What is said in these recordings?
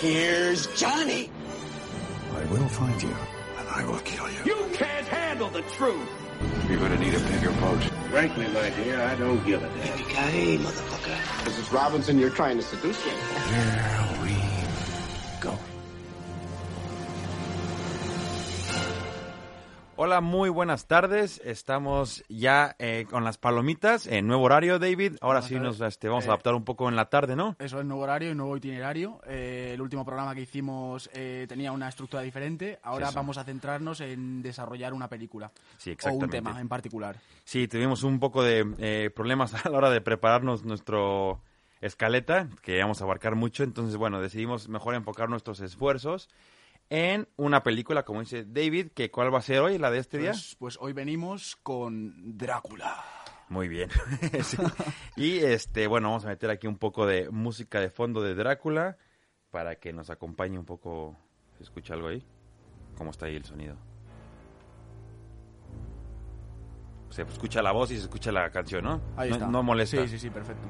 Here's Johnny. I will find you, and I will kill you. You can't handle the truth. You're gonna need a bigger boat. Frankly, my dear, I don't give a damn. Yippee-ki-yay, motherfucker. Mrs. Robinson, you're trying to seduce me. Here we Hola, muy buenas tardes. Estamos ya eh, con las palomitas en nuevo horario, David. Ahora sí nos este, vamos a Eh, adaptar un poco en la tarde, ¿no? Eso es nuevo horario y nuevo itinerario. Eh, el último programa que hicimos tenía una estructura diferente. Ahora Sí, vamos a centrarnos en desarrollar una película. Sí, O exactamente. un tema en particular. Sí, tuvimos un poco de problemas a la hora de prepararnos nuestro escaleta, que íbamos a abarcar mucho. Entonces, bueno, decidimos mejor enfocar nuestros esfuerzos en una película, como dice David, que ¿cuál va a ser hoy, la de este día? Pues, pues hoy venimos con Drácula. Muy bien. Sí. Y este, bueno, vamos a meter aquí un poco de música de fondo de Drácula para que nos acompañe un poco. ¿Se escucha algo ahí? ¿Cómo está ahí el sonido? Se escucha la voz y se escucha la canción, ¿no? Ahí no, está. no molesta. Sí, sí, sí, perfecto.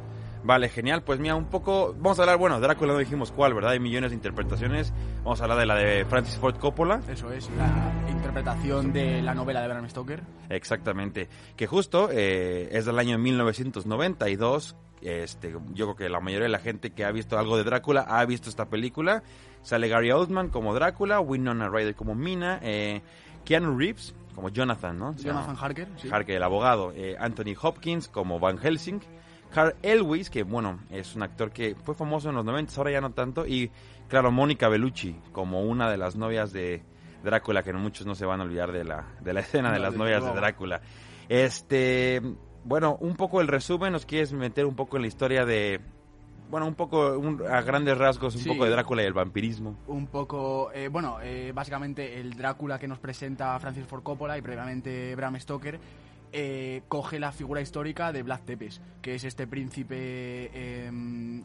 Vale, genial. Pues mira, un poco. Vamos a hablar, bueno, Drácula no dijimos cuál, ¿verdad? Hay millones de interpretaciones. Vamos a hablar de la de Francis Ford Coppola. Eso es, la interpretación de la novela de Bram Stoker. Exactamente. Que justo eh, es del año 1992. Este, yo creo que la mayoría de la gente que ha visto algo de Drácula ha visto esta película. Sale Gary Oldman como Drácula, Winona Ryder como Mina, eh, Keanu Reeves como Jonathan, ¿no? Jonathan Harker. Sí. Harker, el abogado. eh, Anthony Hopkins como Van Helsing. Carl Elwes, que bueno, es un actor que fue famoso en los 90, ahora ya no tanto. Y claro, Mónica Bellucci como una de las novias de Drácula, que muchos no se van a olvidar de la, de la escena de las novias de. Drácula. Este, bueno, un poco el resumen, nos quieres meter un poco en la historia de, bueno, un poco, un- a grandes rasgos, un Sí. poco de Drácula y el vampirismo. un poco, eh, bueno, eh, básicamente el Drácula que nos presenta Francis Ford Coppola y previamente Bram Stoker eh, coge la figura histórica de Vlad Tepes, que es este príncipe eh,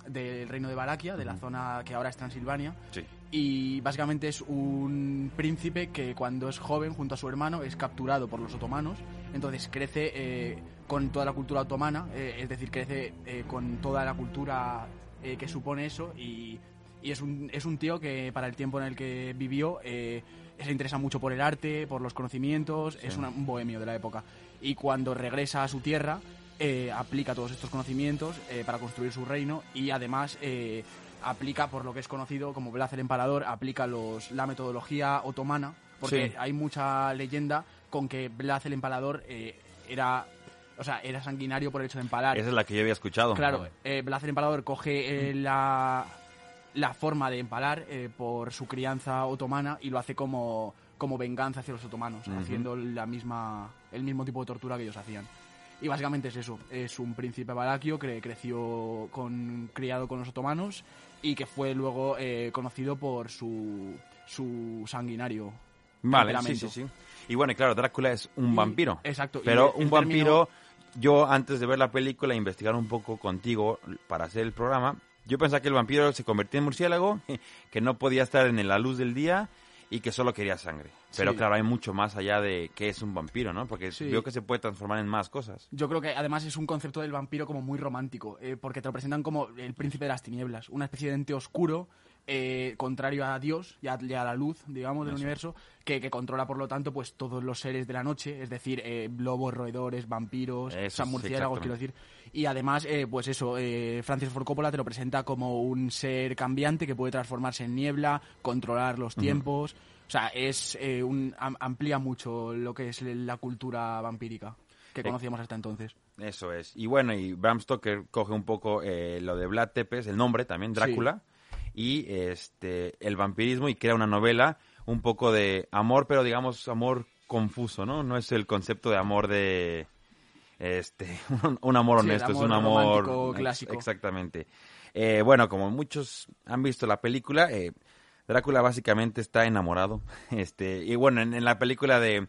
del reino de Valaquia, de la zona que ahora es Transilvania, Sí. y básicamente es un príncipe que cuando es joven junto a su hermano es capturado por los otomanos, entonces crece eh, con toda la cultura otomana, eh, es decir, crece con toda la cultura que supone eso. Y, y es, un, es un tío que para el tiempo en el que vivió se interesa mucho por el arte, por los conocimientos, es un bohemio de la época. Y cuando regresa a su tierra, eh, aplica todos estos conocimientos eh, para construir su reino y además eh, aplica, por lo que es conocido como Blas el Empalador, aplica los, la metodología otomana, porque Sí. hay mucha leyenda con que Blas el Empalador eh, era, o sea, era sanguinario por el hecho de empalar. Esa es la que yo había escuchado. Claro, eh, Blas el Empalador coge eh, la, la forma de empalar eh, por su crianza otomana y lo hace como, como venganza hacia los otomanos, haciendo la misma, el mismo tipo de tortura que ellos hacían. Y básicamente es eso, es un príncipe valaquio que creció con, criado con los otomanos y que fue luego eh, conocido por su, su sanguinario Vale, sí, sí, sí. Y bueno, y claro, Drácula es un Y- vampiro. exacto, Pero el un término- vampiro, yo antes de ver la película, investigar un poco contigo para hacer el programa, yo pensaba que el vampiro se convertía en murciélago, que no podía estar en la luz del día y que solo quería sangre. Pero Sí. claro, hay mucho más allá de qué es un vampiro, ¿no? Porque Sí. veo que se puede transformar en más cosas. Yo creo que además es un concepto del vampiro como muy romántico, eh, porque te lo presentan como el príncipe de las tinieblas, una especie de ente oscuro, eh, contrario a Dios y a, y a la luz, digamos, del universo, que, que controla por lo tanto pues todos los seres de la noche, es decir, eh, lobos, roedores, vampiros, Eso, o sea, sí, murciélagos, quiero decir. Y además, eh, pues eso, eh, Francis Ford Coppola te lo presenta como un ser cambiante que puede transformarse en niebla, controlar los tiempos. O sea, es eh, un, am- amplía mucho lo que es la cultura vampírica que conocíamos hasta entonces. Eso es. Y bueno, y Bram Stoker coge un poco eh, lo de Vlad Tepes, el nombre también, Drácula, y este el vampirismo y crea una novela un poco de amor, pero digamos amor confuso, ¿no? No es el concepto de amor de este un, un amor Sí, honesto, es un amor clásico. Exactamente. Eh, bueno, como muchos han visto la película, eh, Drácula básicamente está enamorado. Este, y bueno, en, en la película de,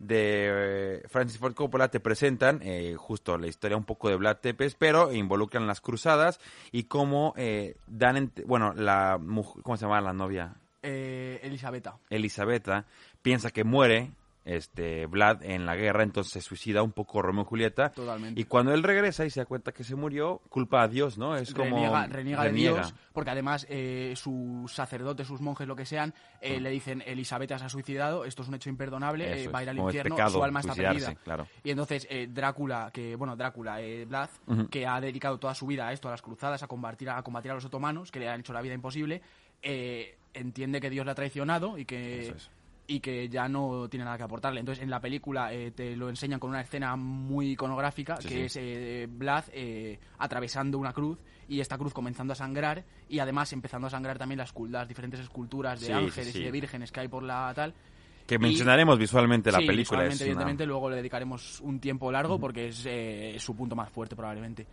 de eh, Francis Ford Coppola te presentan eh, justo la historia un poco de Vlad Tepes, pero involucran las cruzadas y cómo eh, dan, bueno, la ¿cómo se llama la novia? Eh, Elisabetta. Elisabetta piensa que muere este Vlad en la guerra, entonces se suicida un poco Romeo y Julieta. Totalmente. Y cuando él regresa y se da cuenta que se murió, culpa a Dios, ¿no? Es como reniega, reniega de Dios, porque además eh, sus sacerdotes, sus monjes, lo que sean, eh, le dicen Elizabeth se ha suicidado, esto es un hecho imperdonable, eh, va a ir al infierno, pecado su alma está perdida. claro. Y entonces eh, Drácula, que bueno, Drácula, eh, Vlad, que ha dedicado toda su vida a esto, a las cruzadas, a combatir, a combatir a los otomanos, que le han hecho la vida imposible, eh, entiende que Dios le ha traicionado y que es. Y que ya no tiene nada que aportarle. Entonces, en la película eh, te lo enseñan con una escena muy iconográfica, Sí, que sí. es eh, Vlad eh, atravesando una cruz y esta cruz comenzando a sangrar y además empezando a sangrar también las, las diferentes esculturas de Sí, ángeles y de vírgenes que hay por la tal. Que Y- mencionaremos visualmente la Sí, película. visualmente, es una- evidentemente, luego le dedicaremos un tiempo largo porque es eh, su punto más fuerte probablemente.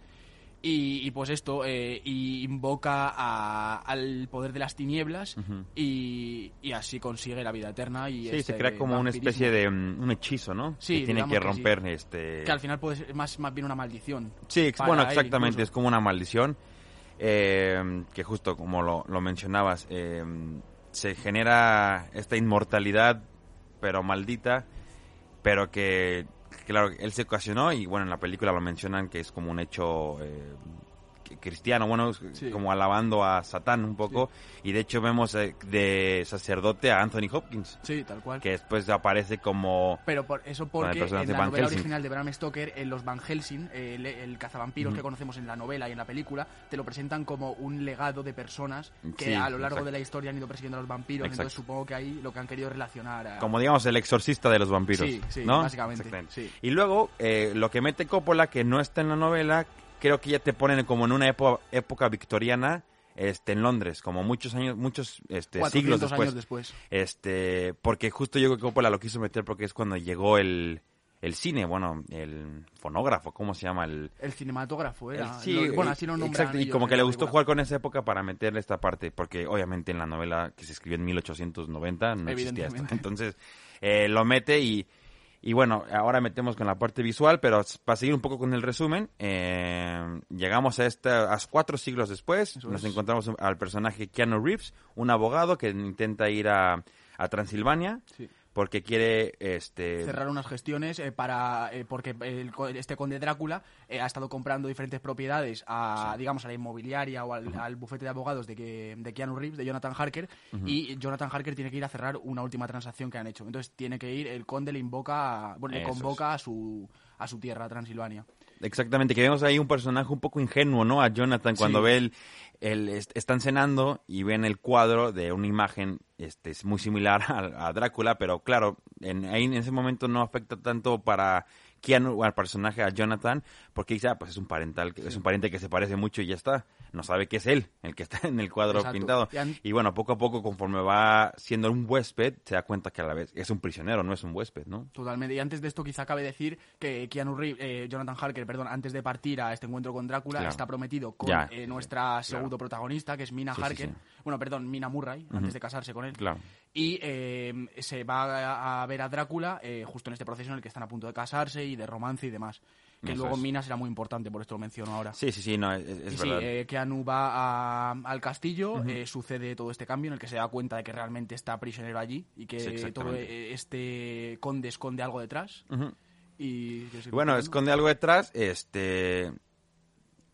Y, y pues esto, eh, y invoca a- al poder de las tinieblas y, y así consigue la vida eterna. Y Sí, este se crea como una especie de mm, un hechizo, ¿no? Sí, que tiene que que sí. romper este... Que al final puede ser más, más bien una maldición. Sí, bueno, exactamente, es como una maldición eh, que justo como lo, lo mencionabas, eh, se genera esta inmortalidad, pero maldita, pero que, claro, él se ocasionó y bueno, en la película lo mencionan que es como un hecho eh, cristiano, bueno, Sí. como alabando a Satán un poco, y de hecho vemos eh, de sacerdote a Anthony Hopkins, Sí, tal cual. que después aparece como... Pero por eso porque en la novela Helsing. original de Bram Stoker, en los Van Helsing, el, el cazavampiros que conocemos en la novela y en la película, te lo presentan como un legado de personas que Sí, a lo largo exacto. de la historia han ido persiguiendo a los vampiros. Exacto. Entonces supongo que ahí lo que han querido relacionar a... como digamos el exorcista de los vampiros, Sí, sí, ¿no? básicamente, sí. Y luego eh, lo que mete Coppola que no está en la novela, creo que ya te ponen como en una época, época victoriana, este, en Londres, como muchos años, muchos este, 400 siglos después, años después. este, porque justo yo creo que Coppola lo quiso meter porque es cuando llegó el, el cine, bueno, el fonógrafo, ¿cómo se llama? El, El cinematógrafo era. el- sí, Lo- bueno, eh, así lo exacto, y como que le gustó película. jugar con esa época para meterle esta parte, porque obviamente en la novela que se escribió en 1890 no existía esto. Entonces eh, lo mete y, y bueno, ahora metemos con la parte visual, pero para seguir un poco con el resumen, eh, llegamos a esta, a cuatro siglos después, nos encontramos al personaje Keanu Reeves, un abogado que intenta ir a, a Transilvania Sí. Porque quiere este cerrar unas gestiones eh, para eh, porque el este conde Drácula eh, ha estado comprando diferentes propiedades a digamos a la inmobiliaria o al, al bufete de abogados de que de Keanu Reeves de Jonathan Harker y Jonathan Harker tiene que ir a cerrar una última transacción que han hecho. Entonces tiene que ir el conde le invoca bueno le convoca a su a su tierra a Transilvania Exactamente, que vemos ahí un personaje un poco ingenuo, ¿no? A Jonathan cuando Sí. ve el, el- est- están cenando y ven el cuadro de una imagen este es muy similar a, a Drácula, pero claro, en, ahí en ese momento no afecta tanto para Keanu, al personaje, a Jonathan, porque dice, ah, pues es un parental, que- es un pariente que se parece mucho y ya está. No sabe que es él, el que está en el cuadro Exacto. pintado. Y bueno, poco a poco, conforme va siendo un huésped, se da cuenta que a la vez es un prisionero, no es un huésped, ¿no? Totalmente. Y antes de esto quizá cabe decir que Keanu Reeves, eh, Jonathan Harker, perdón, antes de partir a este encuentro con Drácula, Claro. está prometido con Ya, eh, nuestra pseudo protagonista, que es Mina Sí, sí, Harker. sí. Bueno, perdón, Mina Murray, antes de casarse con él. Claro. Y eh, se va a, a ver a Drácula eh, justo en este proceso en el que están a punto de casarse y de romance y demás. Que Eso luego es. Mina será muy importante, por esto lo menciono ahora. Sí, sí, sí, no, es, es Y sí, verdad. eh, Keanu va a- al castillo, eh, sucede todo este cambio en el que se da cuenta de que realmente está prisionero allí y Sí, que todo eh, este conde esconde algo detrás. Ujú. Y ¿quieres ir Bueno, esconde algo detrás, este...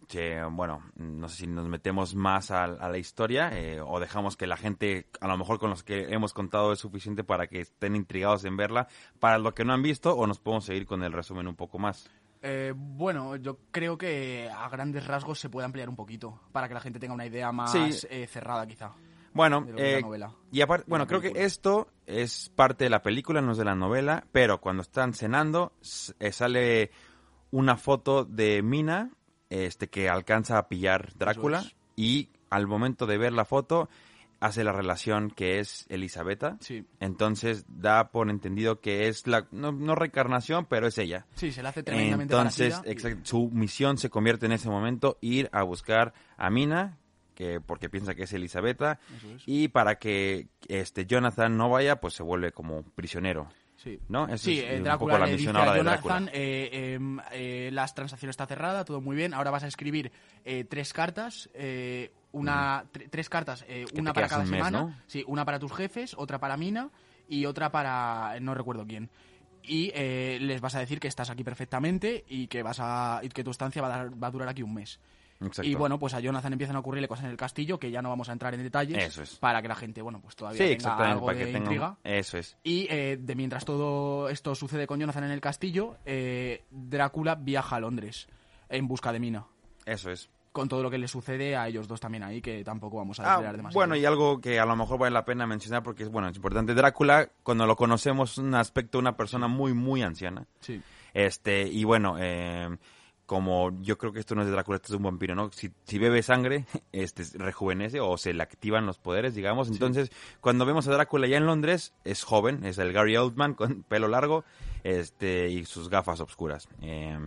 que, bueno, no sé si nos metemos más a, a la historia eh, o dejamos que la gente, a lo mejor con los que hemos contado es suficiente para que estén intrigados en verla, para lo que no han visto, o nos podemos seguir con el resumen un poco más. Eh, bueno, yo creo que a grandes rasgos se puede ampliar un poquito para que la gente tenga una idea más Sí. eh, cerrada, quizá. Bueno, eh, y aparte, bueno, creo que esto es parte de la película, no es de la novela, pero cuando están cenando eh, sale una foto de Mina, este que alcanza a pillar Drácula es. y al momento de ver la foto hace la relación que es Elisabetta. Sí. Entonces da por entendido que es la no, no reencarnación, pero es ella. Sí, se le hace tremendamente Entonces, exacto, su misión se convierte en ese momento ir a buscar a Mina, que porque piensa que es Elisabetta, Eso es. y para que este Jonathan no vaya, pues se vuelve como prisionero. Sí. ¿No? Esa Sí, es eh, un Drácula poco la le dice misión a ahora de Jonathan, Drácula. eh, em, eh, las transacciones está cerrada, todo muy bien, ahora vas a escribir eh, tres cartas, eh, una tre- tres cartas, eh, una para cada mes, semana, ¿no? sí, una para tus jefes, otra para Mina y otra para no recuerdo quién. Y eh, les vas a decir que estás aquí perfectamente y que vas a y que tu estancia va a, dar- va a durar aquí un mes. Exacto. Y bueno, pues a Jonathan empiezan a ocurrirle cosas en el castillo que ya no vamos a entrar en detalles Eso es. para que la gente, bueno, pues todavía Sí, tenga algo para de que intriga. Eso es. Y eh, de mientras todo esto sucede con Jonathan en el castillo, eh, Drácula viaja a Londres en busca de Mina. Eso es. Con todo lo que le sucede a ellos dos también ahí, que tampoco vamos a Ah, desvelar demasiado. bueno, y algo que a lo mejor vale la pena mencionar porque es bueno, es importante. Drácula, cuando lo conocemos, es un aspecto de una persona muy, muy anciana. Sí. Este, y bueno, eh, como yo creo que esto no es de Drácula, esto es un vampiro, ¿no? Si, si bebe sangre, este, rejuvenece o se le activan los poderes, digamos. Entonces, cuando vemos a Drácula ya en Londres, es joven, es el Gary Oldman con pelo largo este, y sus gafas oscuras. Eh,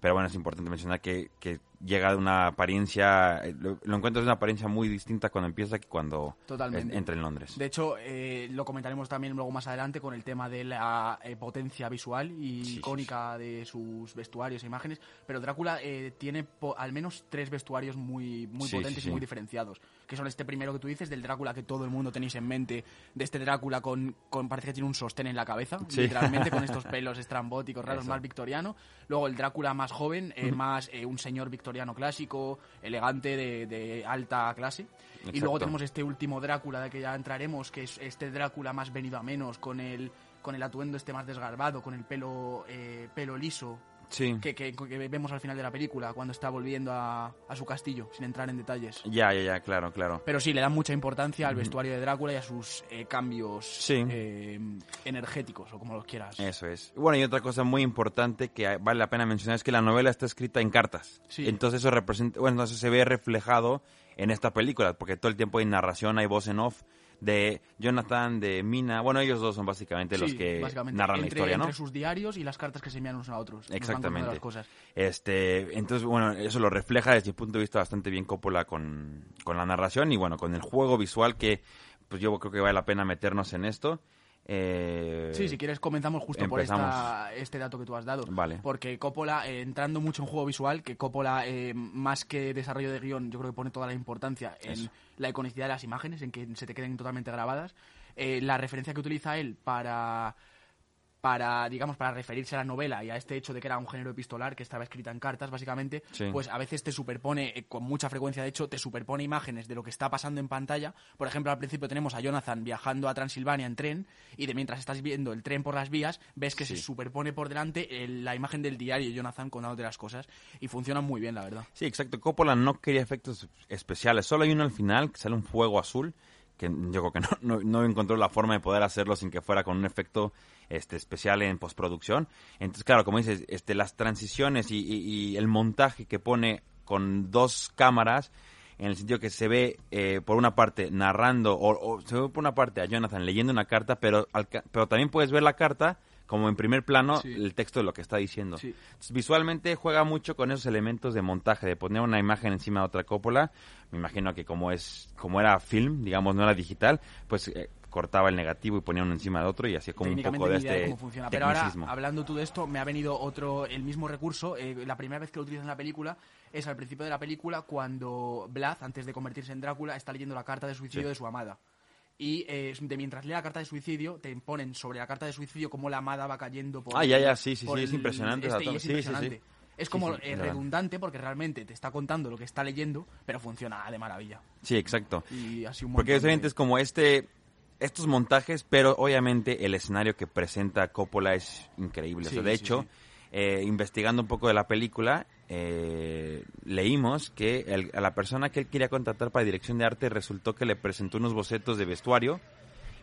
pero bueno, es importante mencionar que, que llega de una apariencia, eh, lo, lo encuentras de una apariencia muy distinta cuando empieza que cuando Totalmente. entra en Londres. De hecho, eh, lo comentaremos también luego más adelante con el tema de la eh, potencia visual y sí, icónica de sus vestuarios e imágenes. Pero Drácula eh, tiene po- al menos tres vestuarios muy, muy Sí, potentes sí, sí. y muy diferenciados. Que son este primero que tú dices, del Drácula que todo el mundo tenéis en mente, de este Drácula con, con parece que tiene un sostén en la cabeza, Sí. literalmente con estos pelos estrambóticos raros, Eso. más victoriano. Luego el Drácula más joven, eh, más eh, un señor victoriano clásico, elegante, de, de alta clase. Y luego tenemos este último Drácula de que ya entraremos, que es este Drácula más venido a menos, con el, con el atuendo este más desgarbado, con el pelo, eh, pelo liso, Sí. que, que- que vemos al final de la película, cuando está volviendo a, a su castillo, sin entrar en detalles. Ya, ya, ya, claro, claro. Pero sí, le dan mucha importancia al vestuario de Drácula y a sus eh, cambios Sí. eh, energéticos, o como los quieras. Eso es. Bueno, y otra cosa muy importante que vale la pena mencionar es que la novela está escrita en cartas. Sí. Entonces eso representa, bueno, eso se ve reflejado en esta película, porque todo el tiempo hay narración, hay voz en off de Jonathan, de Mina. Bueno, ellos dos son básicamente los que básicamente, narran la historia, ¿no? Entre sus diarios y las cartas que se envían unos a otros. Exactamente. las cosas. Este, entonces, bueno, eso lo refleja desde mi punto de vista bastante bien Coppola con, con la narración y bueno, con el juego visual que pues yo creo que vale la pena meternos en esto. Eh, Sí, si quieres comenzamos justo por esta, este dato que tú has dado. Vale. Porque Coppola, eh, entrando mucho en juego visual, que Coppola, eh, más que desarrollo de guion, yo creo que pone toda la importancia en Eso. la iconicidad de las imágenes, en que se te queden totalmente grabadas. La referencia que utiliza él para para, digamos, para referirse a la novela y a este hecho de que era un género epistolar que estaba escrita en cartas, básicamente, Sí. pues a veces te superpone, eh, con mucha frecuencia de hecho, te superpone imágenes de lo que está pasando en pantalla. Por ejemplo, al principio tenemos a Jonathan viajando a Transilvania en tren y de mientras estás viendo el tren por las vías, ves que Sí. se superpone por delante el- la imagen del diario de Jonathan contándote las cosas y funciona muy bien, la verdad. Sí, exacto. Coppola no quería efectos especiales. Solo hay uno al final que sale un fuego azul que yo creo que no, no, no encontró la forma de poder hacerlo sin que fuera con un efecto este especial en postproducción. Entonces, claro, como dices, este, las transiciones y, y- y el montaje que pone con dos cámaras, en el sentido que se ve eh, por una parte narrando, o, o se ve por una parte a Jonathan leyendo una carta, pero, al pero también puedes ver la carta como en primer plano Sí. el texto de lo que está diciendo. Sí. Entonces, visualmente juega mucho con esos elementos de montaje, de poner una imagen encima de otra cópola. Me imagino que como es como era film, digamos, no era digital, pues eh, cortaba el negativo y ponía uno encima de otro y hacía como un poco de este cómo funciona. Pero ahora, hablando tú de esto, me ha venido otro, el mismo recurso. eh, la primera vez que lo utilizan en la película es al principio de la película cuando Vlad, antes de convertirse en Drácula, está leyendo la carta de suicidio Sí. de su amada. Y eh, de mientras lee la carta de suicidio, te ponen sobre la carta de suicidio cómo la amada va cayendo por. Ah, ya, ya, sí, sí, sí, es impresionante este, es Sí, sí. como eh, redundante porque realmente te está contando lo que está leyendo, pero funciona de maravilla. Sí, exacto. Y así un Porque obviamente de- es como este estos montajes, pero obviamente el escenario que presenta Coppola es increíble. O sea, de sí, hecho, sí. eh, investigando un poco de la película, eh, leímos que el- a la persona que él quería contratar para dirección de arte resultó que le presentó unos bocetos de vestuario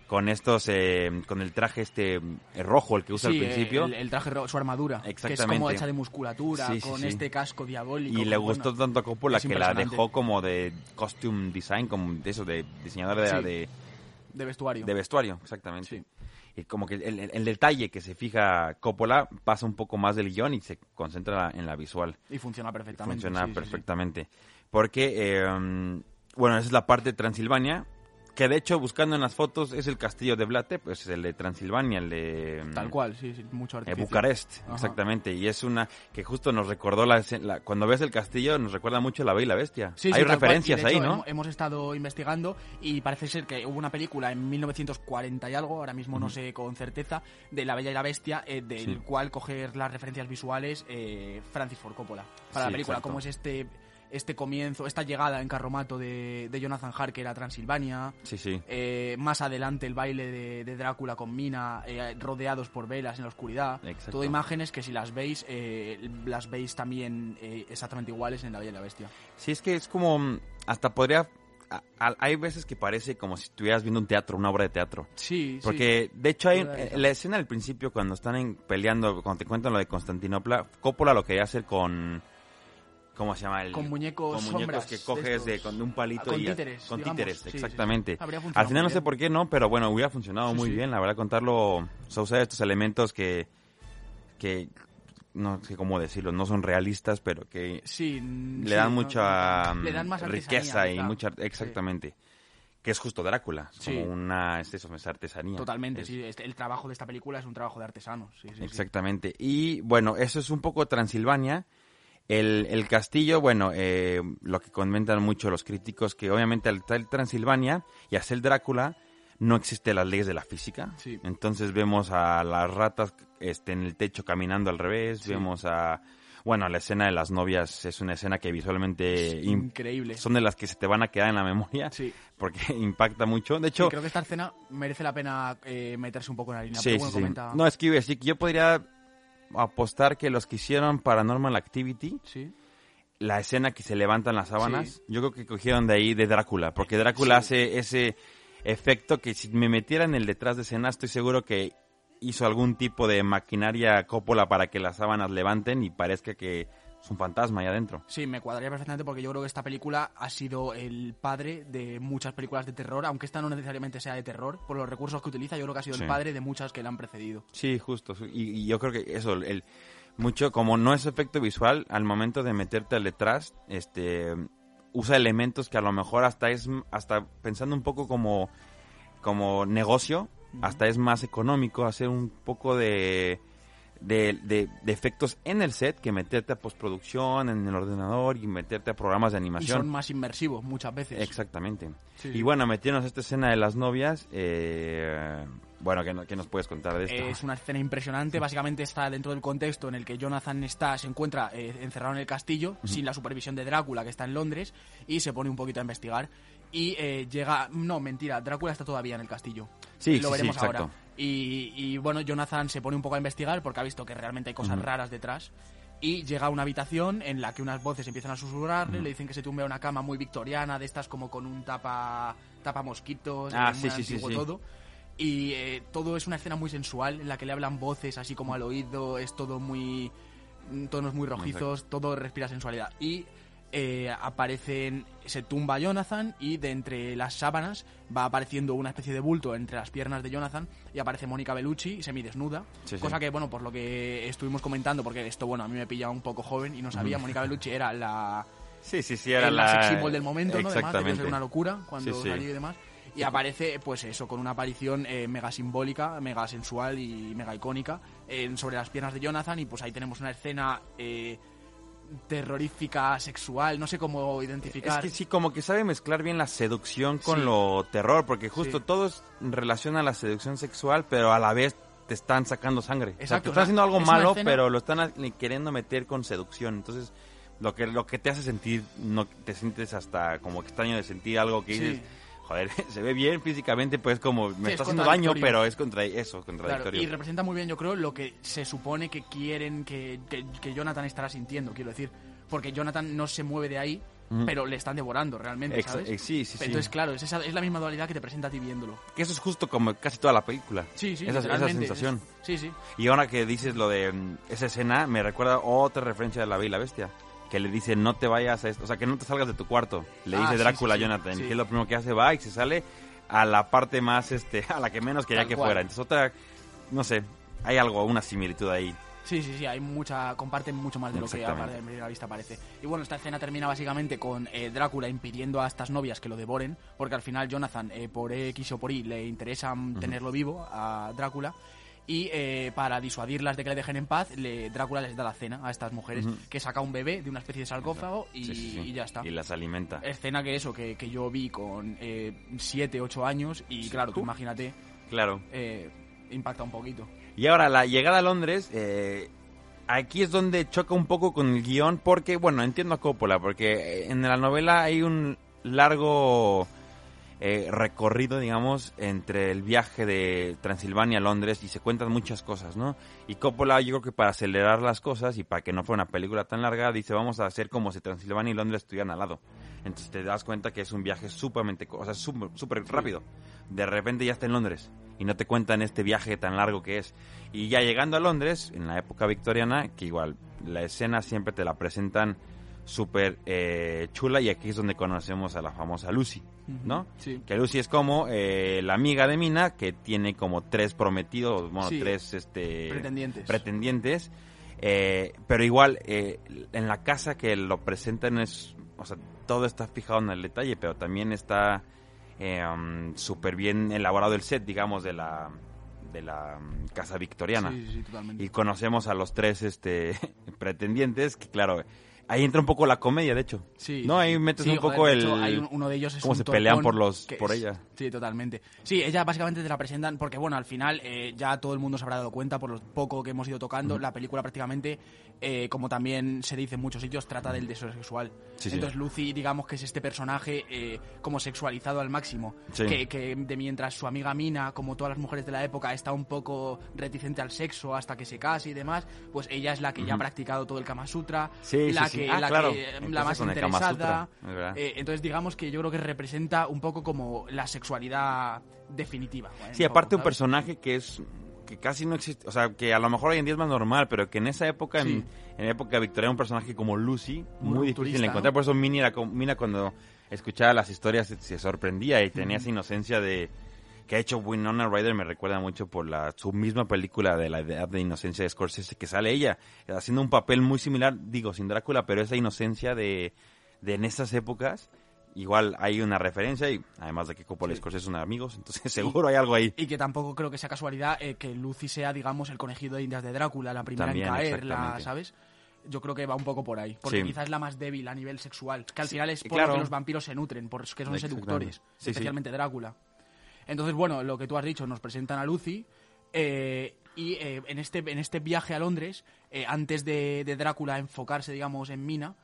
con estos, eh, con el traje este eh, rojo, el que usa Sí, al principio. El, el traje, su armadura, que es como hecha de musculatura, Sí, sí, con este casco diabólico. y le que, gustó bueno, tanto a Coppola que la dejó como de costume design, como de eso, de diseñador de, de, de vestuario. de vestuario, exactamente. Sí. Y como que el, el- el detalle que se fija Coppola pasa un poco más del guion y se concentra en la visual. y funciona perfectamente. Funciona sí, sí, sí. perfectamente. Porque, eh, bueno, esa es la parte de Transilvania, Que de hecho, buscando en las fotos, es el castillo de Blate, pues el de Transilvania, el de... mm, Tal cual, sí, sí, mucho eh, artificio. Bucarest, Ajá. exactamente. Y es una que justo nos recordó la, la- Cuando ves el castillo, nos recuerda mucho La Bella y la Bestia. Sí, Hay referencias ahí, hecho, ¿no? Hemos, hemos estado investigando y parece ser que hubo una película en 1940 y algo, ahora mismo no sé con certeza, de La Bella y la Bestia, eh, del cual coger las referencias visuales eh, Francis Ford Coppola para la película. exacto. Como es este este comienzo, esta llegada en carromato de, de Jonathan Harker a Transilvania. Sí, sí. Eh, más adelante el baile de, de Drácula con Mina, eh, rodeados por velas en la oscuridad. Exacto. Todo imágenes que si las veis, eh, las veis también eh, exactamente iguales en La Bella y la Bestia. Sí, es que es como... mm, Hasta podría... a- a- hay veces que parece como si estuvieras viendo un teatro, una obra de teatro. Sí, Porque, de hecho, hay la escena al principio, cuando están en- peleando, cuando te cuentan lo de Constantinopla, Coppola lo quería hacer con... ¿Cómo se llama? El, Con muñecos Con muñecos sombras que coges de, estos. con un palito Ah, con y... títeres, Con digamos. títeres, Sí, sí, sí. exactamente. Al final no sé por qué no, pero bueno, hubiera funcionado muy bien, la verdad, contarlo... O sea, usar estos elementos que... que no sé cómo decirlo, no son realistas, pero que Sí, mm, le dan ¿no? mucha Le dan mm, más riqueza y quizá. mucha... Exactamente. Que es justo Drácula, es Sí. como una... Es eso, es artesanía. Totalmente, Es- sí. este- el trabajo de esta película es un trabajo de artesanos. Sí, sí, sí. Exactamente. Y bueno, eso es un poco Transilvania. El, el castillo, bueno, eh, lo que comentan mucho los críticos, que obviamente al tal Transilvania y a ser Drácula no existen las leyes de la física. Sí. Entonces vemos a las ratas este, en el techo caminando al revés, Sí. vemos a... Bueno, la escena de las novias es una escena que visualmente Increíble. son de las que se te van a quedar en la memoria Sí. porque impacta mucho. De Sí, hecho, creo que esta escena merece la pena eh, meterse un poco en la línea. Sí, bueno, sí, comenta- No, es que yo podría apostar que los que hicieron Paranormal Activity, Sí. la escena que se levantan las sábanas, Sí. yo creo que cogieron de ahí de Drácula, porque Drácula hace ese efecto que si me metiera en el detrás de escena, estoy seguro que hizo algún tipo de maquinaria Coppola para que las sábanas levanten y parezca que es un fantasma ahí adentro. Sí, me cuadraría perfectamente porque yo creo que esta película ha sido el padre de muchas películas de terror, aunque esta no necesariamente sea de terror, por los recursos que utiliza, yo creo que ha sido Sí. el padre de muchas que le han precedido. Sí, justo. y yo creo que eso, el mucho, como no es efecto visual, al momento de meterte al detrás, este, usa elementos que a lo mejor hasta es, hasta pensando un poco como, como negocio, hasta es más económico hacer un poco de, de, de- de efectos en el set que meterte a postproducción en el ordenador y meterte a programas de Y animación. son más inmersivos muchas veces. Exactamente. Sí, y bueno, metiéndonos a esta escena de las novias, eh, bueno, ¿qué, qué nos puedes contar de esto? Es una escena impresionante, básicamente está dentro del contexto en el que Jonathan está, se encuentra eh, encerrado en el castillo, sin la supervisión de Drácula, que está en Londres, y se pone un poquito a investigar. Y eh, llega, no, mentira, Drácula está todavía en el castillo. Sí, lo sí, veremos ahora. Y, y, bueno, Jonathan se pone un poco a investigar porque ha visto que realmente hay cosas raras detrás. Y llega a una habitación en la que unas voces empiezan a susurrarle, le dicen que se tumbe a una cama muy victoriana, de estas como con un tapa, tapa mosquitos, Ah, sí, sí, sí. todo. Y eh, todo es una escena muy sensual en la que le hablan voces así como al oído, es todo muy. mm, tonos muy rojizos, todo respira sensualidad. Y eh, aparecen. Se tumba Jonathan y de entre las sábanas va apareciendo una especie de bulto entre las piernas de Jonathan y aparece Mónica Bellucci semidesnuda. Sí, sí. cosa que, bueno, por lo que estuvimos comentando, porque esto, bueno, a mí me pilla un poco joven y no sabía, Mónica Bellucci era la Sí, sí, sí, era la... sex symbol del momento, ¿no? Además, Exactamente. ser una locura cuando Sí, sí. salió y demás. Y aparece, pues eso, con una aparición eh, mega simbólica, mega sensual y mega icónica en- sobre las piernas de Jonathan. Y pues ahí tenemos una escena eh, terrorífica, sexual, no sé cómo Es identificar. que sí, como que sabe mezclar bien la seducción con Sí. lo terror, porque justo Sí. todos relacionan la seducción sexual, pero a la vez te están sacando sangre. o sea, Exacto, te están haciendo algo es malo, pero lo están queriendo meter con seducción. Entonces, lo que lo que te hace sentir, no te sientes hasta como extraño de sentir algo que Sí. dices, joder, se ve bien físicamente, pues como me es está haciendo daño, pero es contra eso, Claro, contradictorio. y representa muy bien, yo creo, lo que se supone que quieren que, que- que Jonathan estará sintiendo, quiero decir. Porque Jonathan no se mueve de ahí, pero le están devorando realmente, ¿sabes? eh, sí, sí, sí. Entonces, claro, es, esa- es la misma dualidad que te presenta a ti viéndolo. Que eso es justo como casi toda la película. Sí, sí, esa, esa sensación. es- sí, sí. Y ahora que dices lo de mm, esa escena, me recuerda otra referencia de La Bella y la Bestia. Que le dice, no te vayas a esto, o sea, que no te salgas de tu cuarto. Le Ah, dice sí, Drácula sí, sí, a Jonathan, que es lo primero que hace, va y se sale a la parte más, este, a la que menos quería Tal que cual. fuera. Entonces otra, no sé, hay algo, una similitud ahí. Sí, sí, sí, hay mucha, comparten mucho más de lo que a primera vista parece. Y bueno, esta escena termina básicamente con eh, Drácula impidiendo a estas novias que lo devoren, porque al final Jonathan, eh, por X o por Y, le interesa mm, tenerlo vivo a Drácula. Y eh, para disuadirlas de que le dejen en paz, le, Drácula les da la cena a estas mujeres, que saca un bebé de una especie de sarcófago y, Sí, sí, sí. y ya está. Y las alimenta. Escena que eso, que, que yo vi con 7, 8 años y claro, tú imagínate, Claro. eh, impacta un poquito. Y ahora, la llegada a Londres, eh, aquí es donde choca un poco con el guion, porque, bueno, entiendo a Coppola, porque en la novela hay un largo eh, recorrido, digamos, entre el viaje de Transilvania a Londres y se cuentan muchas cosas, ¿no? Y Coppola, yo creo que para acelerar las cosas y para que no fuera una película tan larga, dice, vamos a hacer como si Transilvania y Londres estuvieran al lado. Entonces te das cuenta que es un viaje súpermente, o sea, súper rápido. De repente ya está en Londres y no te cuentan este viaje tan largo que es. Y ya llegando a Londres, en la época victoriana, que igual la escena siempre te la presentan súper eh, chula y aquí es donde conocemos a la famosa Lucy, ¿no? Sí. Que Lucy es como eh, la amiga de Mina que tiene como tres prometidos, bueno, Sí. tres este, Pretendientes. pretendientes. eh, pero igual, eh, en la casa que lo presentan es, o sea, todo está fijado en el detalle, pero también está eh, um, súper bien elaborado el set, digamos, de la, de la um, casa victoriana. Sí, totalmente. Y conocemos a los tres este, pretendientes, que claro, ahí entra un poco la comedia, de hecho. Sí, no, sí, ahí sí. metes Sí, un joder, poco el... hecho, hay un- uno de ellos es cómo se pelean por los que por es- ella. Sí, totalmente. Sí, ella básicamente te la presentan porque, bueno, al final eh, ya todo el mundo se habrá dado cuenta por lo poco que hemos ido tocando. La película prácticamente, eh, como también se dice en muchos sitios, trata del deseo sexual. Sí, sí. Entonces Lucy, digamos que es este personaje eh, como sexualizado al máximo. Sí. Que, que de mientras su amiga Mina, como todas las mujeres de la época, está un poco reticente al sexo hasta que se case y demás, pues ella es la que ya ha practicado todo el Kama Sutra, Sí, la sí, sí. Que, Ah, la, claro. que- la más interesada. Sutra. Eh, entonces digamos que yo creo que representa un poco como la sexualidad definitiva. ¿eh? Sí, Un aparte un personaje que es que casi no existe, o sea, que a lo mejor hoy en día es más normal, pero que en esa época, Sí. en, en la época victoriana, un personaje como Lucy, Muy muy, difícil de encontrar. ¿no? Por eso Mina, cuando escuchaba las historias se, se sorprendía y tenía esa inocencia de que ha hecho Winona Ryder me recuerda mucho por la su misma película de la edad de inocencia de Scorsese que sale ella haciendo un papel muy similar, digo, sin Drácula, pero esa inocencia de, de en esas épocas. Igual hay una referencia y además de que Coppola y Scorsese son amigos, entonces seguro hay algo ahí. Y que tampoco creo que sea casualidad eh, que Lucy sea, digamos, el conejillo de indias de Drácula, la primera También, en caer, la. ¿sabes? Yo creo que va un poco por ahí. Porque Sí. quizás es la más débil a nivel sexual. Que al Sí, final es por claro. lo que los vampiros se nutren, porque son seductores. Especialmente Drácula. Entonces, bueno, lo que tú has dicho, nos presentan a Lucy. eh, y eh, en, este, en este viaje a Londres, eh, antes de, de Drácula enfocarse, digamos, en Mina,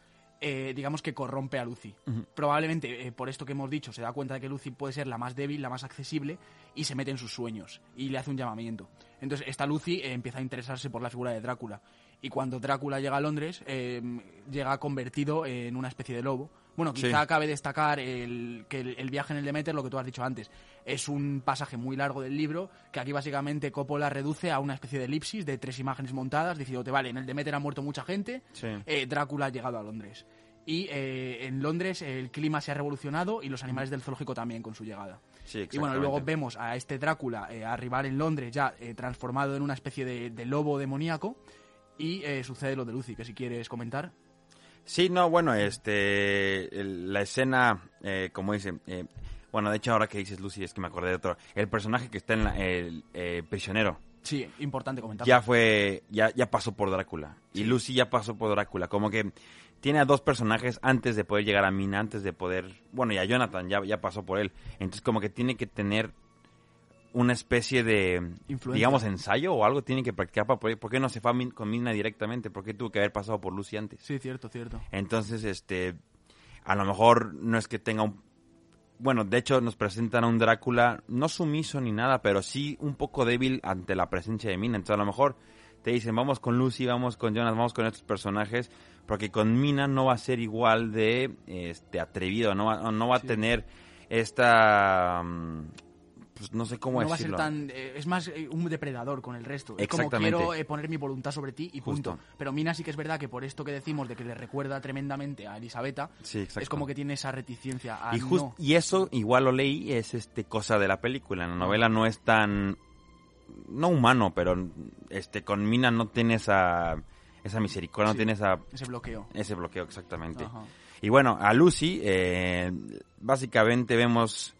digamos que corrompe a Lucy. Probablemente, por esto que hemos dicho, se da cuenta de que Lucy puede ser la más débil, la más accesible, y se mete en sus sueños, y le hace un llamamiento. Entonces, esta Lucy empieza a interesarse por la figura de Drácula. Y cuando Drácula llega a Londres, llega convertido en una especie de lobo. Bueno, Sí. quizá cabe destacar el, que el, el viaje en el Demeter, lo que tú has dicho antes, es un pasaje muy largo del libro, que aquí básicamente Coppola reduce a una especie de elipsis de tres imágenes montadas, diciéndote, vale, en el Demeter ha muerto mucha gente, Sí. eh, Drácula ha llegado a Londres. Y eh, en Londres el clima se ha revolucionado y los animales del zoológico también con su llegada. Sí, Y bueno, luego vemos a este Drácula eh, arribar en Londres ya eh, transformado en una especie de, de lobo demoníaco y sucede lo de Lucy, que si quieres comentar. Sí, no, bueno, este, la escena, eh, como dice, eh, bueno, de hecho ahora que dices Lucy es que me acordé de otro, el personaje que está en la- el eh, prisionero, Sí, importante comentar. ya fue, ya, ya pasó por Drácula, y Lucy ya pasó por Drácula, como que tiene a dos personajes antes de poder llegar a Mina, antes de poder, bueno, y a Jonathan ya, ya pasó por él, entonces como que tiene que tener una especie de, Influencia. digamos, ensayo o algo tiene que practicar para poder, ¿por qué no se fue a con Mina directamente? ¿Por qué tuvo que haber pasado por Lucy antes? Sí, cierto, cierto. Entonces, este, a lo mejor no es que tenga un... Bueno, de hecho nos presentan a un Drácula, no sumiso ni nada, pero sí un poco débil ante la presencia de Mina. Entonces a lo mejor te dicen, vamos con Lucy, vamos con Jonas, vamos con estos personajes, porque con Mina no va a ser igual de este atrevido, no va, no va a tener esta... mm, Pues no sé cómo no va a ser tan. eh, es más eh, un depredador con el resto. Es como quiero eh, poner mi voluntad sobre ti y punto. Justo. Pero Mina sí que es verdad que por esto que decimos de que le recuerda tremendamente a Elisabetta, Sí, es como que tiene esa reticencia a y, just- no. y eso igual lo leí es este cosa de la película en la novela no es tan no humano, pero este con Mina no tiene esa esa misericordia, no tiene esa Ese bloqueo. ese bloqueo exactamente. Ajá. Y bueno, a Lucy, básicamente vemos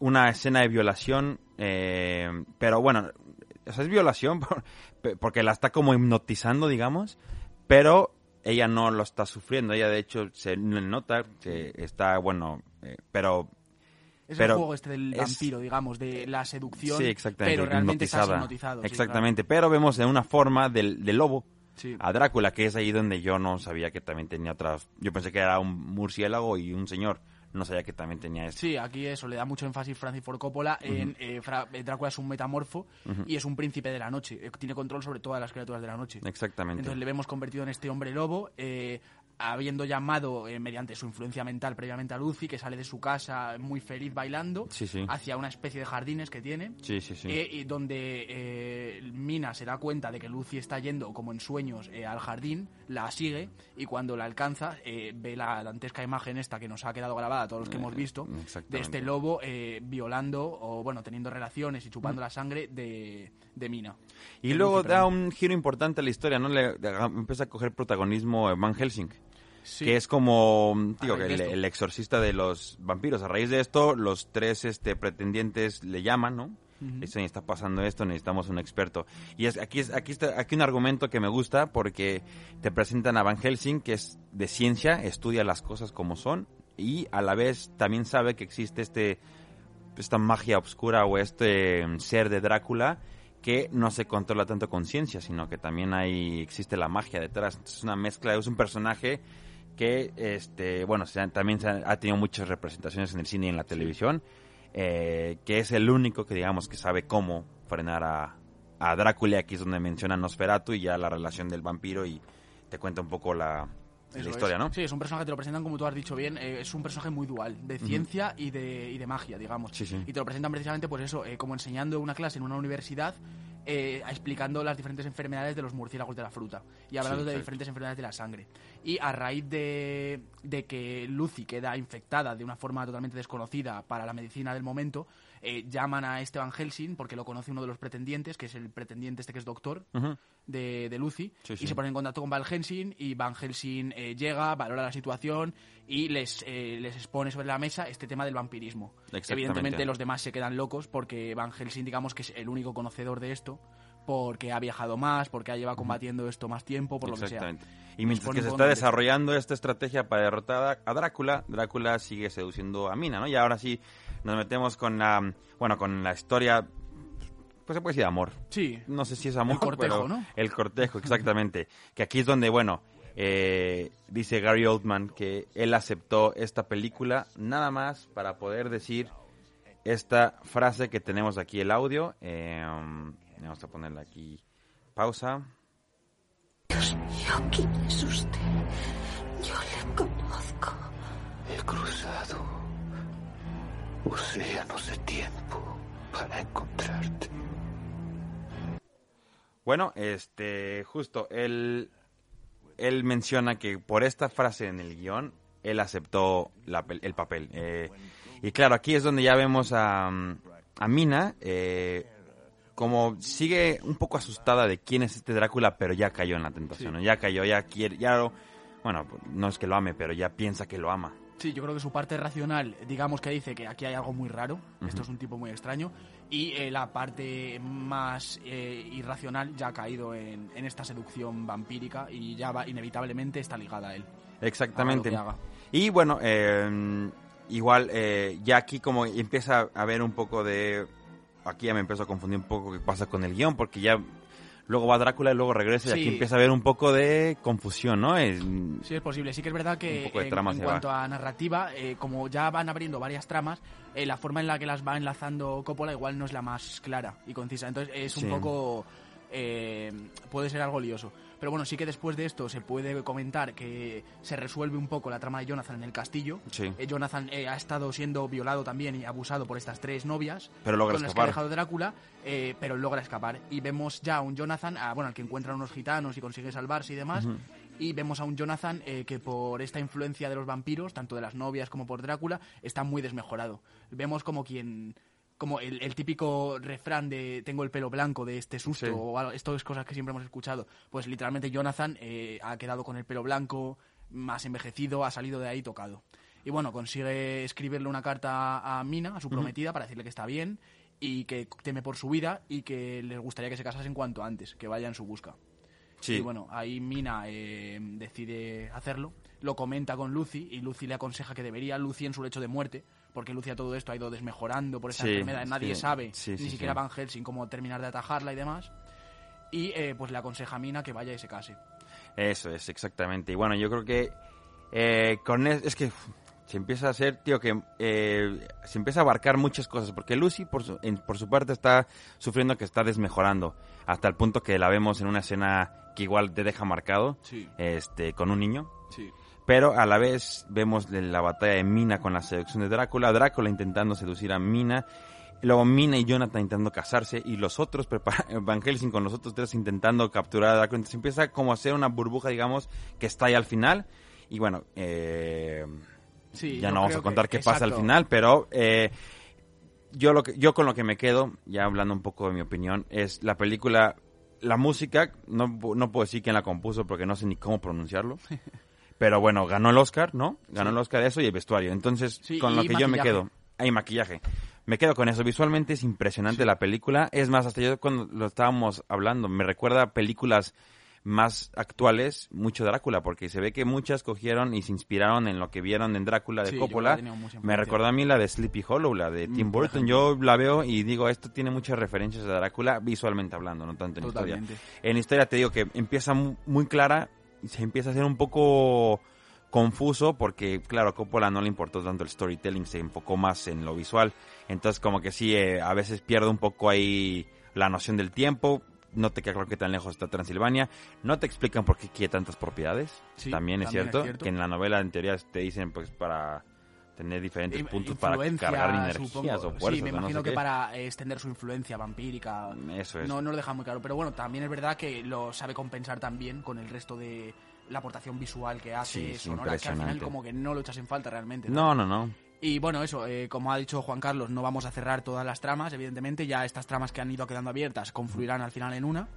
una escena de violación, eh, pero bueno, o sea, es violación porque la está como hipnotizando, digamos, pero ella no lo está sufriendo, ella de hecho se nota que está, bueno, eh, pero Es Pero el juego este del es- vampiro, digamos, de la seducción, sí, exactamente, pero realmente estás hipnotizada. hipnotizado. sí, exactamente, pero vemos de una forma del, del lobo. Sí. a Drácula, que es ahí donde yo no sabía que también tenía otras, yo pensé que era un murciélago y un señor, no sabía que también tenía esto. Sí, aquí eso le da mucho énfasis Francis Ford Coppola en eh, Fra- eh, Drácula es un metamorfo y es un príncipe de la noche, eh, tiene control sobre todas las criaturas de la noche. Exactamente. Entonces le vemos convertido en este hombre lobo, eh, habiendo llamado eh, mediante su influencia mental previamente a Lucy, que sale de su casa muy feliz bailando, Sí, sí. hacia una especie de jardines que tiene. Sí, eh, y donde eh, Mina se da cuenta de que Lucy está yendo como en sueños al jardín, la sigue y cuando la alcanza eh, ve la dantesca imagen esta que nos ha quedado grabada a todos los que hemos visto de este lobo eh, violando o bueno teniendo relaciones y chupando la sangre de, de Mina. y de luego Lucy, da perdón. un giro importante a la historia, ¿no? Le, le- empieza a coger protagonismo Van Helsing, Sí. que es como, digo, que de el, el exorcista de los vampiros. A raíz de esto, los tres este, pretendientes le llaman, ¿no? Dicen, está pasando esto, necesitamos un experto. Y es, aquí, es, aquí está aquí un argumento que me gusta porque te presentan a Van Helsing, que es de ciencia, estudia las cosas como son y a la vez también sabe que existe este esta magia oscura o este mm, ser de Drácula que no se controla tanto con ciencia, sino que también hay existe la magia detrás. Es una mezcla, es un personaje que, este, bueno, se ha- también se ha, ha tenido muchas representaciones en el cine y en la televisión, eh, que es el único que digamos que sabe cómo frenar a, a Drácula. Aquí es donde menciona Nosferatu y ya la relación del vampiro y te cuenta un poco la, la historia, es. ¿no? Sí, es un personaje que te lo presentan, como tú has dicho bien, eh, es un personaje muy dual, de ciencia y, de, y de magia, digamos. Sí, sí. Y te lo presentan precisamente, pues eso, eh, como enseñando una clase en una universidad, eh, explicando las diferentes enfermedades de los murciélagos de la fruta y hablando de diferentes enfermedades de la sangre. Y a raíz de, de que Lucy queda infectada de una forma totalmente desconocida para la medicina del momento, eh, llaman a este Van Helsing porque lo conoce uno de los pretendientes, que es el pretendiente este que es doctor de, de Lucy Sí, y se pone en contacto con Van Helsing y Van Helsing eh, llega, valora la situación y les, eh, les expone sobre la mesa este tema del vampirismo. Evidentemente los demás se quedan locos porque Van Helsing digamos que es el único conocedor de esto porque ha viajado más, porque ha llevado combatiendo esto más tiempo, por lo que sea. Exactamente. Y mientras que se está desarrollando esta estrategia para derrotar a Drácula, Drácula sigue seduciendo a Mina, ¿no? Y ahora sí nos metemos con la, bueno, con la historia, pues se puede decir amor. Sí, No sé si es amor, El cortejo, pero ¿no? el cortejo, exactamente. que aquí es donde, bueno, eh, dice Gary Oldman que él aceptó esta película nada más para poder decir esta frase que tenemos aquí el audio. Eh, vamos a ponerle aquí pausa. Dios mío, ¿quién es usted? Yo le conozco. He cruzado océanos de tiempo para encontrarte. Bueno, este, justo, él, él menciona que por esta frase en el guion, él aceptó la el papel. Eh, y claro, aquí es donde ya vemos a, a Mina, eh, como sigue un poco asustada de quién es este Drácula, pero ya cayó en la tentación, ¿no? Ya cayó, ya quiere, ya lo, bueno, no es que lo ame, pero ya piensa que lo ama. Sí, yo creo que su parte racional, digamos que dice que aquí hay algo muy raro, esto es un tipo muy extraño, y eh, la parte más eh, irracional ya ha caído en, en esta seducción vampírica y ya va, inevitablemente está ligada a él. Exactamente. Haga haga. Y bueno, eh, igual eh, ya aquí como empieza a haber un poco de... Aquí ya me empiezo a confundir un poco qué pasa con el guion, porque ya luego va Drácula y luego regresa y aquí empieza a haber un poco de confusión, ¿no? Es- Sí, es posible. Sí que es verdad que en, en cuanto va. a narrativa, eh, como ya van abriendo varias tramas, eh, la forma en la que las va enlazando Coppola igual no es la más clara y concisa. Entonces es un Sí. poco... eh, puede ser algo lioso. Pero bueno, sí que después de esto se puede comentar que se resuelve un poco la trama de Jonathan en el castillo. Sí. Eh, Jonathan eh, ha estado siendo violado también y abusado por estas tres novias. Pero logra con las que ha escapar. dejado Drácula, eh, pero logra escapar. Y vemos ya a un Jonathan, a- bueno, al que encuentran unos gitanos y consigue salvarse y demás. Y vemos a un Jonathan que por esta influencia de los vampiros, tanto de las novias como por Drácula, está muy desmejorado. Vemos como quien como el, el típico refrán de tengo el pelo blanco de este susto Sí. o algo, esto es cosas que siempre hemos escuchado. Pues literalmente Jonathan eh, ha quedado con el pelo blanco, más envejecido, ha salido de ahí tocado. Y bueno, consigue escribirle una carta a Mina, a su prometida, para decirle que está bien y que teme por su vida y que les gustaría que se casasen cuanto antes, que vaya en su busca. Sí. Y bueno, ahí Mina eh, decide hacerlo, lo comenta con Lucy y Lucy le aconseja que debería Lucy en su lecho de muerte, porque Lucy a todo esto ha ido desmejorando por esta Sí, enfermedad, nadie sí, sabe, sí, ni siquiera. Van Helsing, cómo terminar de atajarla y demás. Y eh, pues le aconseja a Mina que vaya y se case. Eso es, exactamente. Y bueno, yo creo que eh, con es, es que se empieza a hacer, tío, que eh, se empieza a abarcar muchas cosas, porque Lucy por su, en- por su parte está sufriendo que está desmejorando, hasta el punto que la vemos en una escena que igual te deja marcado, Sí. este, con un niño. Sí. Pero a la vez vemos la batalla de Mina con la seducción de Drácula, Drácula intentando seducir a Mina, luego Mina y Jonathan intentando casarse y los otros, Van Helsing con los otros tres intentando capturar a Drácula. Entonces empieza como a ser una burbuja, digamos, que está ahí al final. Y bueno, eh, Sí, ya no vamos a contar que- qué pasa al final, pero eh, yo, lo que, yo con lo que me quedo, ya hablando un poco de mi opinión, es la película, la música, no, no puedo decir quién la compuso porque no sé ni cómo pronunciarlo. Pero bueno, ganó el Oscar, ¿no? Ganó Sí. el Oscar de eso y el vestuario. Entonces, Sí, con lo que yo me quedo. Hay maquillaje. Me quedo con eso. Visualmente es impresionante la película. Es más, hasta yo cuando lo estábamos hablando, me recuerda a películas más actuales, mucho Drácula, porque se ve que muchas cogieron y se inspiraron en lo que vieron en Drácula de Sí, Coppola. Me recordó a mí la de Sleepy Hollow, la de Tim Mm, Burton. Yo la veo y digo, esto tiene muchas referencias a Drácula visualmente hablando, no tanto en historia. En historia te digo que empieza mu- muy clara se empieza a hacer un poco confuso porque, claro, a Coppola no le importó tanto el storytelling, se enfocó más en lo visual. Entonces, como que sí, eh, a veces pierde un poco ahí la noción del tiempo. No te queda claro que tan lejos está Transilvania. No te explican por qué quiere tantas propiedades. Sí, también, es, también es cierto, cierto. Que en la novela, en teoría, te dicen pues para tener diferentes puntos para influencia, cargar energías supongo. o fuerzas. Sí, me o no imagino sé que para eh, extender su influencia vampírica. Eso es. No, no lo deja muy claro. Pero bueno, también es verdad que lo sabe compensar también con el resto de la aportación visual que hace, Sí, sonora, que al final como que no lo echas en falta realmente. No, no, no. Y bueno, eso, eh, como ha dicho Juan Carlos, no vamos a cerrar todas las tramas, evidentemente, ya estas tramas que han ido quedando abiertas confluirán al final en una.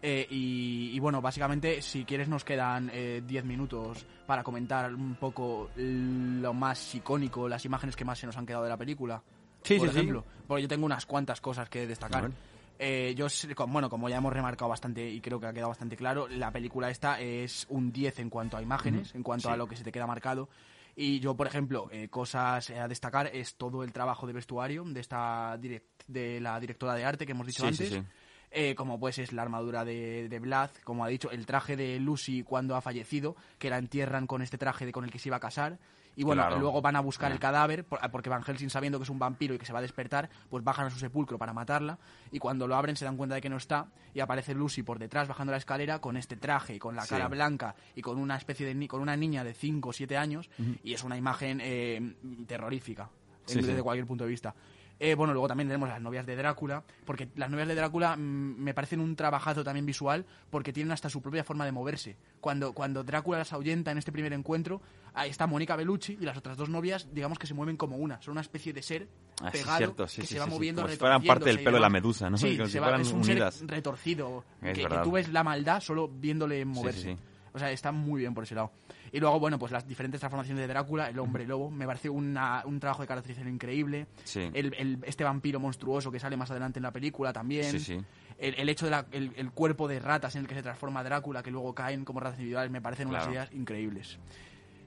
Eh, y, y bueno, básicamente, si quieres, nos quedan eh, 10 minutos para comentar un poco lo más icónico, las imágenes que más se nos han quedado de la película. Sí, por sí, sí. ejemplo. Porque yo tengo unas cuantas cosas que destacar. Eh, yo, bueno, como ya hemos remarcado bastante y creo que ha quedado bastante claro, la película esta es un 10 en cuanto a imágenes, en cuanto a lo que se te queda marcado. Y yo, por ejemplo, eh, cosas a destacar es todo el trabajo de vestuario de esta direct- de la directora de arte que hemos dicho Sí, sí, antes. sí. Eh, como pues es la armadura de, de Vlad, como ha dicho, el traje de Lucy cuando ha fallecido, que la entierran con este traje de con el que se iba a casar. Y bueno, Claro. luego van a buscar el cadáver, por- porque Van Helsing sabiendo que es un vampiro y que se va a despertar, pues bajan a su sepulcro para matarla. Y cuando lo abren se dan cuenta de que no está y aparece Lucy por detrás bajando la escalera con este traje, con la Sí. cara blanca y con una especie de ni- con una niña de 5 o 7 años y es una imagen eh, terrorífica Sí, desde sí. cualquier punto de vista. Eh, bueno, luego también tenemos las novias de Drácula, porque las novias de Drácula mm, me parecen un trabajazo también visual, porque tienen hasta su propia forma de moverse. Cuando, cuando Drácula las ahuyenta en este primer encuentro, ahí está Mónica Bellucci y las otras dos novias, digamos que se mueven como una. Son una especie de ser Ah, pegado cierto, sí, que sí, se va sí, moviendo, como si fueran parte del pelo de la medusa, ¿no? Sí, Como se si va- fueran es un unidas. ser retorcido, Es que, que tú ves la maldad solo viéndole moverse. O sea, está muy bien por ese lado. Y luego, bueno, pues las diferentes transformaciones de Drácula, el hombre lobo, me pareció una- un trabajo de caracterización increíble. Sí. El, el- este vampiro monstruoso que sale más adelante en la película también. Sí, sí. El, el hecho del el, el cuerpo de ratas en el que se transforma Drácula, que luego caen como ratas individuales, me parecen unas ideas increíbles.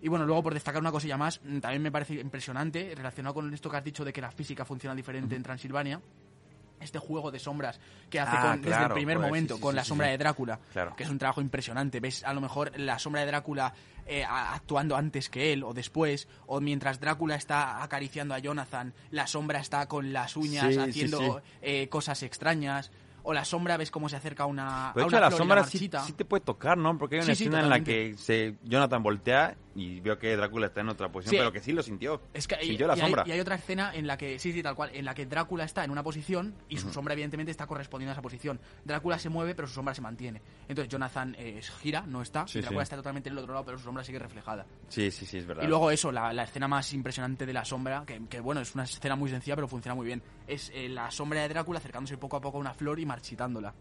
Y bueno, luego por destacar una cosilla más, mm, también me parece impresionante, relacionado con esto que has dicho de que la física funciona diferente en Transilvania, este juego de sombras que hace Ah, con- desde el primer joder, momento sí, con sí, la sí, sombra de Drácula, Claro. que es un trabajo impresionante. Ves a lo mejor la sombra de Drácula eh, actuando antes que él o después, o mientras Drácula está acariciando a Jonathan, la sombra está con las uñas haciendo eh, cosas extrañas. O la sombra ves cómo se acerca una, Pero a de hecho, una la y sombra sí, te puede tocar, ¿no? Porque hay una Sí, sí, escena en la que se, Jonathan voltea y vio que Drácula está en otra posición, Sí. pero que sí lo sintió. Es que hay- sintió la y, hay, sombra. y hay otra escena en la que, sí, sí, tal cual, en la que Drácula está en una posición y su sombra evidentemente está correspondiendo a esa posición. Drácula se mueve, pero su sombra se mantiene. Entonces Jonathan eh, gira, no está, Sí, Drácula sí. está totalmente en el otro lado, pero su sombra sigue reflejada. Sí, sí, sí, es verdad. Y luego eso, la, la escena más impresionante de la sombra, que, que, bueno, es una escena muy sencilla, pero funciona muy bien. Es eh, la sombra de Drácula acercándose poco a poco a una flor y marchitándola.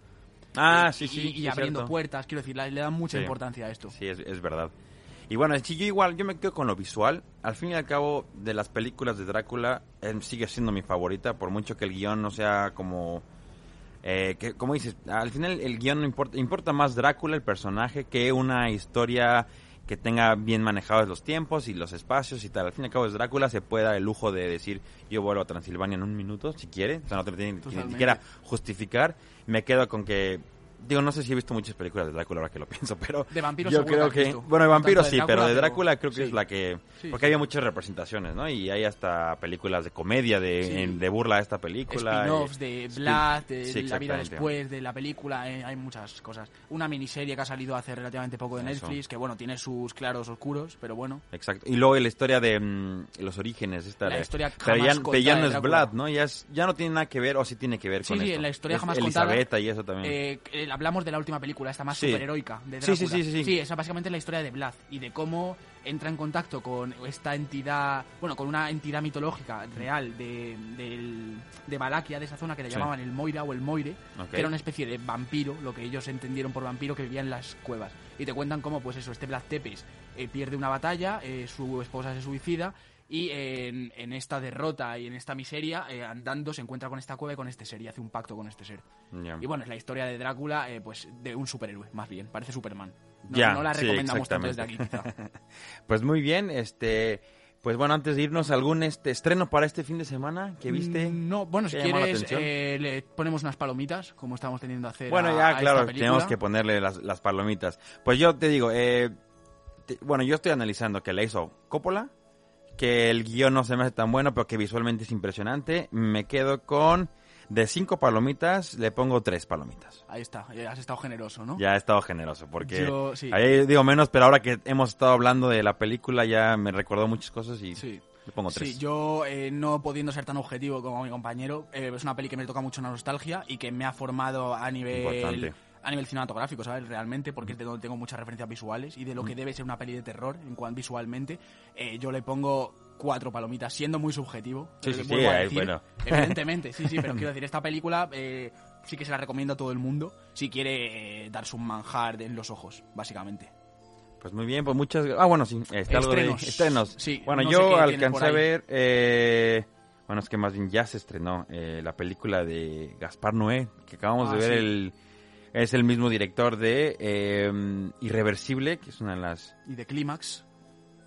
ah, sí, y- sí. Y, abriendo cierto. puertas, quiero decir, le, dan mucha importancia a esto. Sí, es, es verdad. Y bueno, sí, yo igual, yo me quedo con lo visual. Al fin y al cabo, de las películas de Drácula, em, sigue siendo mi favorita, por mucho que el guion no sea como... Eh, que, como dices, al final el guion no importa, importa más Drácula, el personaje, que una historia que tenga bien manejados los tiempos y los espacios y tal. Al fin y al cabo es Drácula, se puede dar el lujo de decir yo vuelvo a Transilvania en un minuto, si quiere. O sea, no te tiene ni siquiera justificar. Me quedo con que... Digo, no sé si he visto muchas películas de Drácula ahora que lo pienso, pero... De vampiros yo creo que visto. Bueno, de vampiros sí, de pero de Drácula, creo que sí. es la que... Sí, porque sí. había muchas representaciones, ¿no? Y hay hasta películas de comedia, de, Sí. en- de burla a esta película. Spin-offs de Blood, de Sí, la vida después de la película, eh, hay muchas cosas. Una miniserie que ha salido hace relativamente poco de Eso. Netflix, que bueno, tiene sus claros oscuros, pero bueno. Exacto. Y luego la historia de mm, los orígenes. Esta La historia pero ya, pero ya contada no es. Vlad, ¿no? Ya, es, ya no tiene nada que ver, o sí tiene que ver Sí, con sí, esto. en la historia Es jamás contada. Elizabeth y eso también. Eh, hablamos de la última película, esta más Sí. superheroica de Sí, Drácula. sí, sí, sí, sí. esa básicamente es la historia de Vlad y de cómo entra en contacto con esta entidad, bueno, con una entidad mitológica real de, del- de Valaquia, de esa zona que le Sí. llamaban el Moira o el Moire, que era una especie de vampiro, lo que ellos entendieron por vampiro, que vivía en las cuevas. Y te cuentan cómo, pues eso, este Vlad Tepes eh, pierde una batalla, eh, su esposa se suicida, y en, en esta derrota y en esta miseria, eh, andando, se encuentra con esta cueva y con este ser, y hace un pacto con este ser. Y bueno, es la historia de Drácula, eh, pues de un superhéroe, más bien. Parece Superman. No, Ya, no la sí, recomendamos tanto desde aquí, quizá. Pues muy bien, este... Pues bueno, antes de irnos, ¿algún este estreno para este fin de semana que viste? Mm, No, bueno, si ¿Te llamó la quieres, eh, le ponemos unas palomitas, como estamos teniendo que hacer. Bueno, a- ya, a claro, esta tenemos que ponerle las, las palomitas. Pues yo te digo, eh, te- bueno, yo estoy analizando que la hizo Coppola, que el guion no se me hace tan bueno, pero que visualmente es impresionante. Me quedo con, de cinco palomitas, le pongo tres palomitas. Ahí está, ya has estado generoso, ¿no? Ya he estado generoso, porque Yo, sí. ahí digo menos, pero ahora que hemos estado hablando de la película ya me recordó muchas cosas y Sí. le pongo tres. Sí, yo eh, no pudiendo ser tan objetivo como mi compañero, eh, es una peli que me toca mucho la nostalgia y que me ha formado a nivel Importante. A nivel cinematográfico, ¿sabes? Realmente, porque es de donde tengo muchas referencias visuales y de Mm. lo que debe ser una peli de terror en cuanto visualmente, eh, yo le pongo cuatro palomitas, siendo muy subjetivo. Sí, eh, sí, sí, ahí, decir. bueno. Evidentemente, sí, sí, pero quiero decir, esta película eh, sí que se la recomiendo a todo el mundo si quiere eh, darse un manjar en los ojos, básicamente. Pues muy bien, pues muchas Ah, bueno, sí, está algo de Estrenos. estrenos. Sí, bueno, no yo alcancé a ver, eh, bueno, es que más bien ya se estrenó eh, la película de Gaspar Noé, que acabamos Ah, de ver, sí. el es el mismo director de eh, Irreversible, que es una de las Y de Clímax,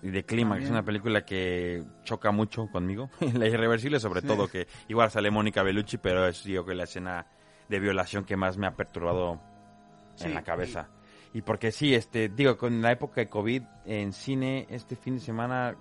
y de Clímax, es una película que choca mucho conmigo. la Irreversible sobre Sí. todo, que igual sale Mónica Bellucci, pero es yo que la escena de violación que más me ha perturbado Sí, en la cabeza. Y porque sí, este, digo, con la época de COVID en cine, este fin de semana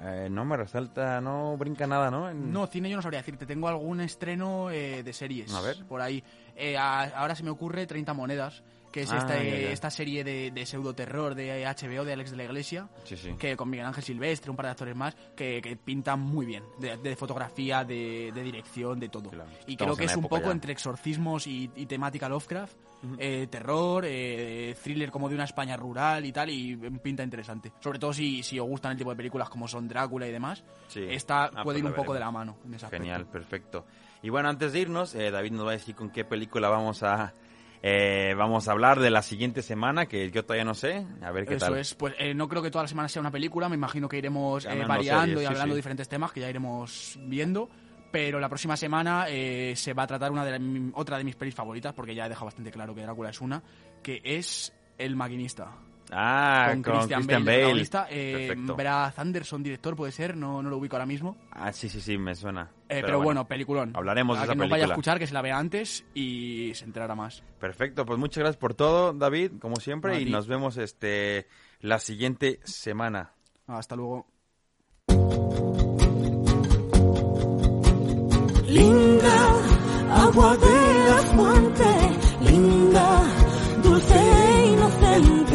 eh, no me resalta, no brinca nada, ¿no? En- No, cine yo no sabría decirte. Tengo algún estreno eh, de series. A ver. Por ahí. Eh, a- ahora se me ocurre 30 monedas, que es Ah, esta, ya, eh, ya. esta serie de, de pseudoterror de HBO, de Alex de la Iglesia, Sí, sí. que con Miguel Ángel Silvestre, un par de actores más, que, que pintan muy bien. De, de fotografía, de, de dirección, de todo. Claro, Y estamos creo que es un poco ya. entre exorcismos y, y temática Lovecraft. eh, terror, eh, thriller como de una España rural y tal, y pinta interesante. Sobre todo si, si os gustan el tipo de películas como son Drácula y demás, Sí. esta Ah, puede pues ir un poco de la mano en ese aspecto. Genial, perfecto. Y bueno, antes de irnos, eh, David nos va a decir con qué película vamos a eh, vamos a hablar de la siguiente semana, que yo todavía no sé. A ver qué Eso tal. es, pues eh, no creo que todas las semanas sea una película, me imagino que iremos eh, variando series, y hablando sí. de diferentes temas que ya iremos viendo. Pero la próxima semana eh, se va a tratar una de la- otra de mis pelis favoritas, porque ya he dejado bastante claro que Drácula es una, que es El Maquinista. Ah, con, con, Christian, Christian Bale, Bale. Eh, Perfecto. Brad Anderson, director, puede ser, no, no lo ubico ahora mismo. Ah, sí, sí, sí, me suena. Eh, pero, bueno, peliculón. hablaremos de esa que nos vaya a película. escuchar, que se la vea antes y se enterará más. Perfecto, pues muchas gracias por todo, David, como siempre, A y ti. nos vemos este la siguiente semana. Hasta luego. Linda, agua de la fuente.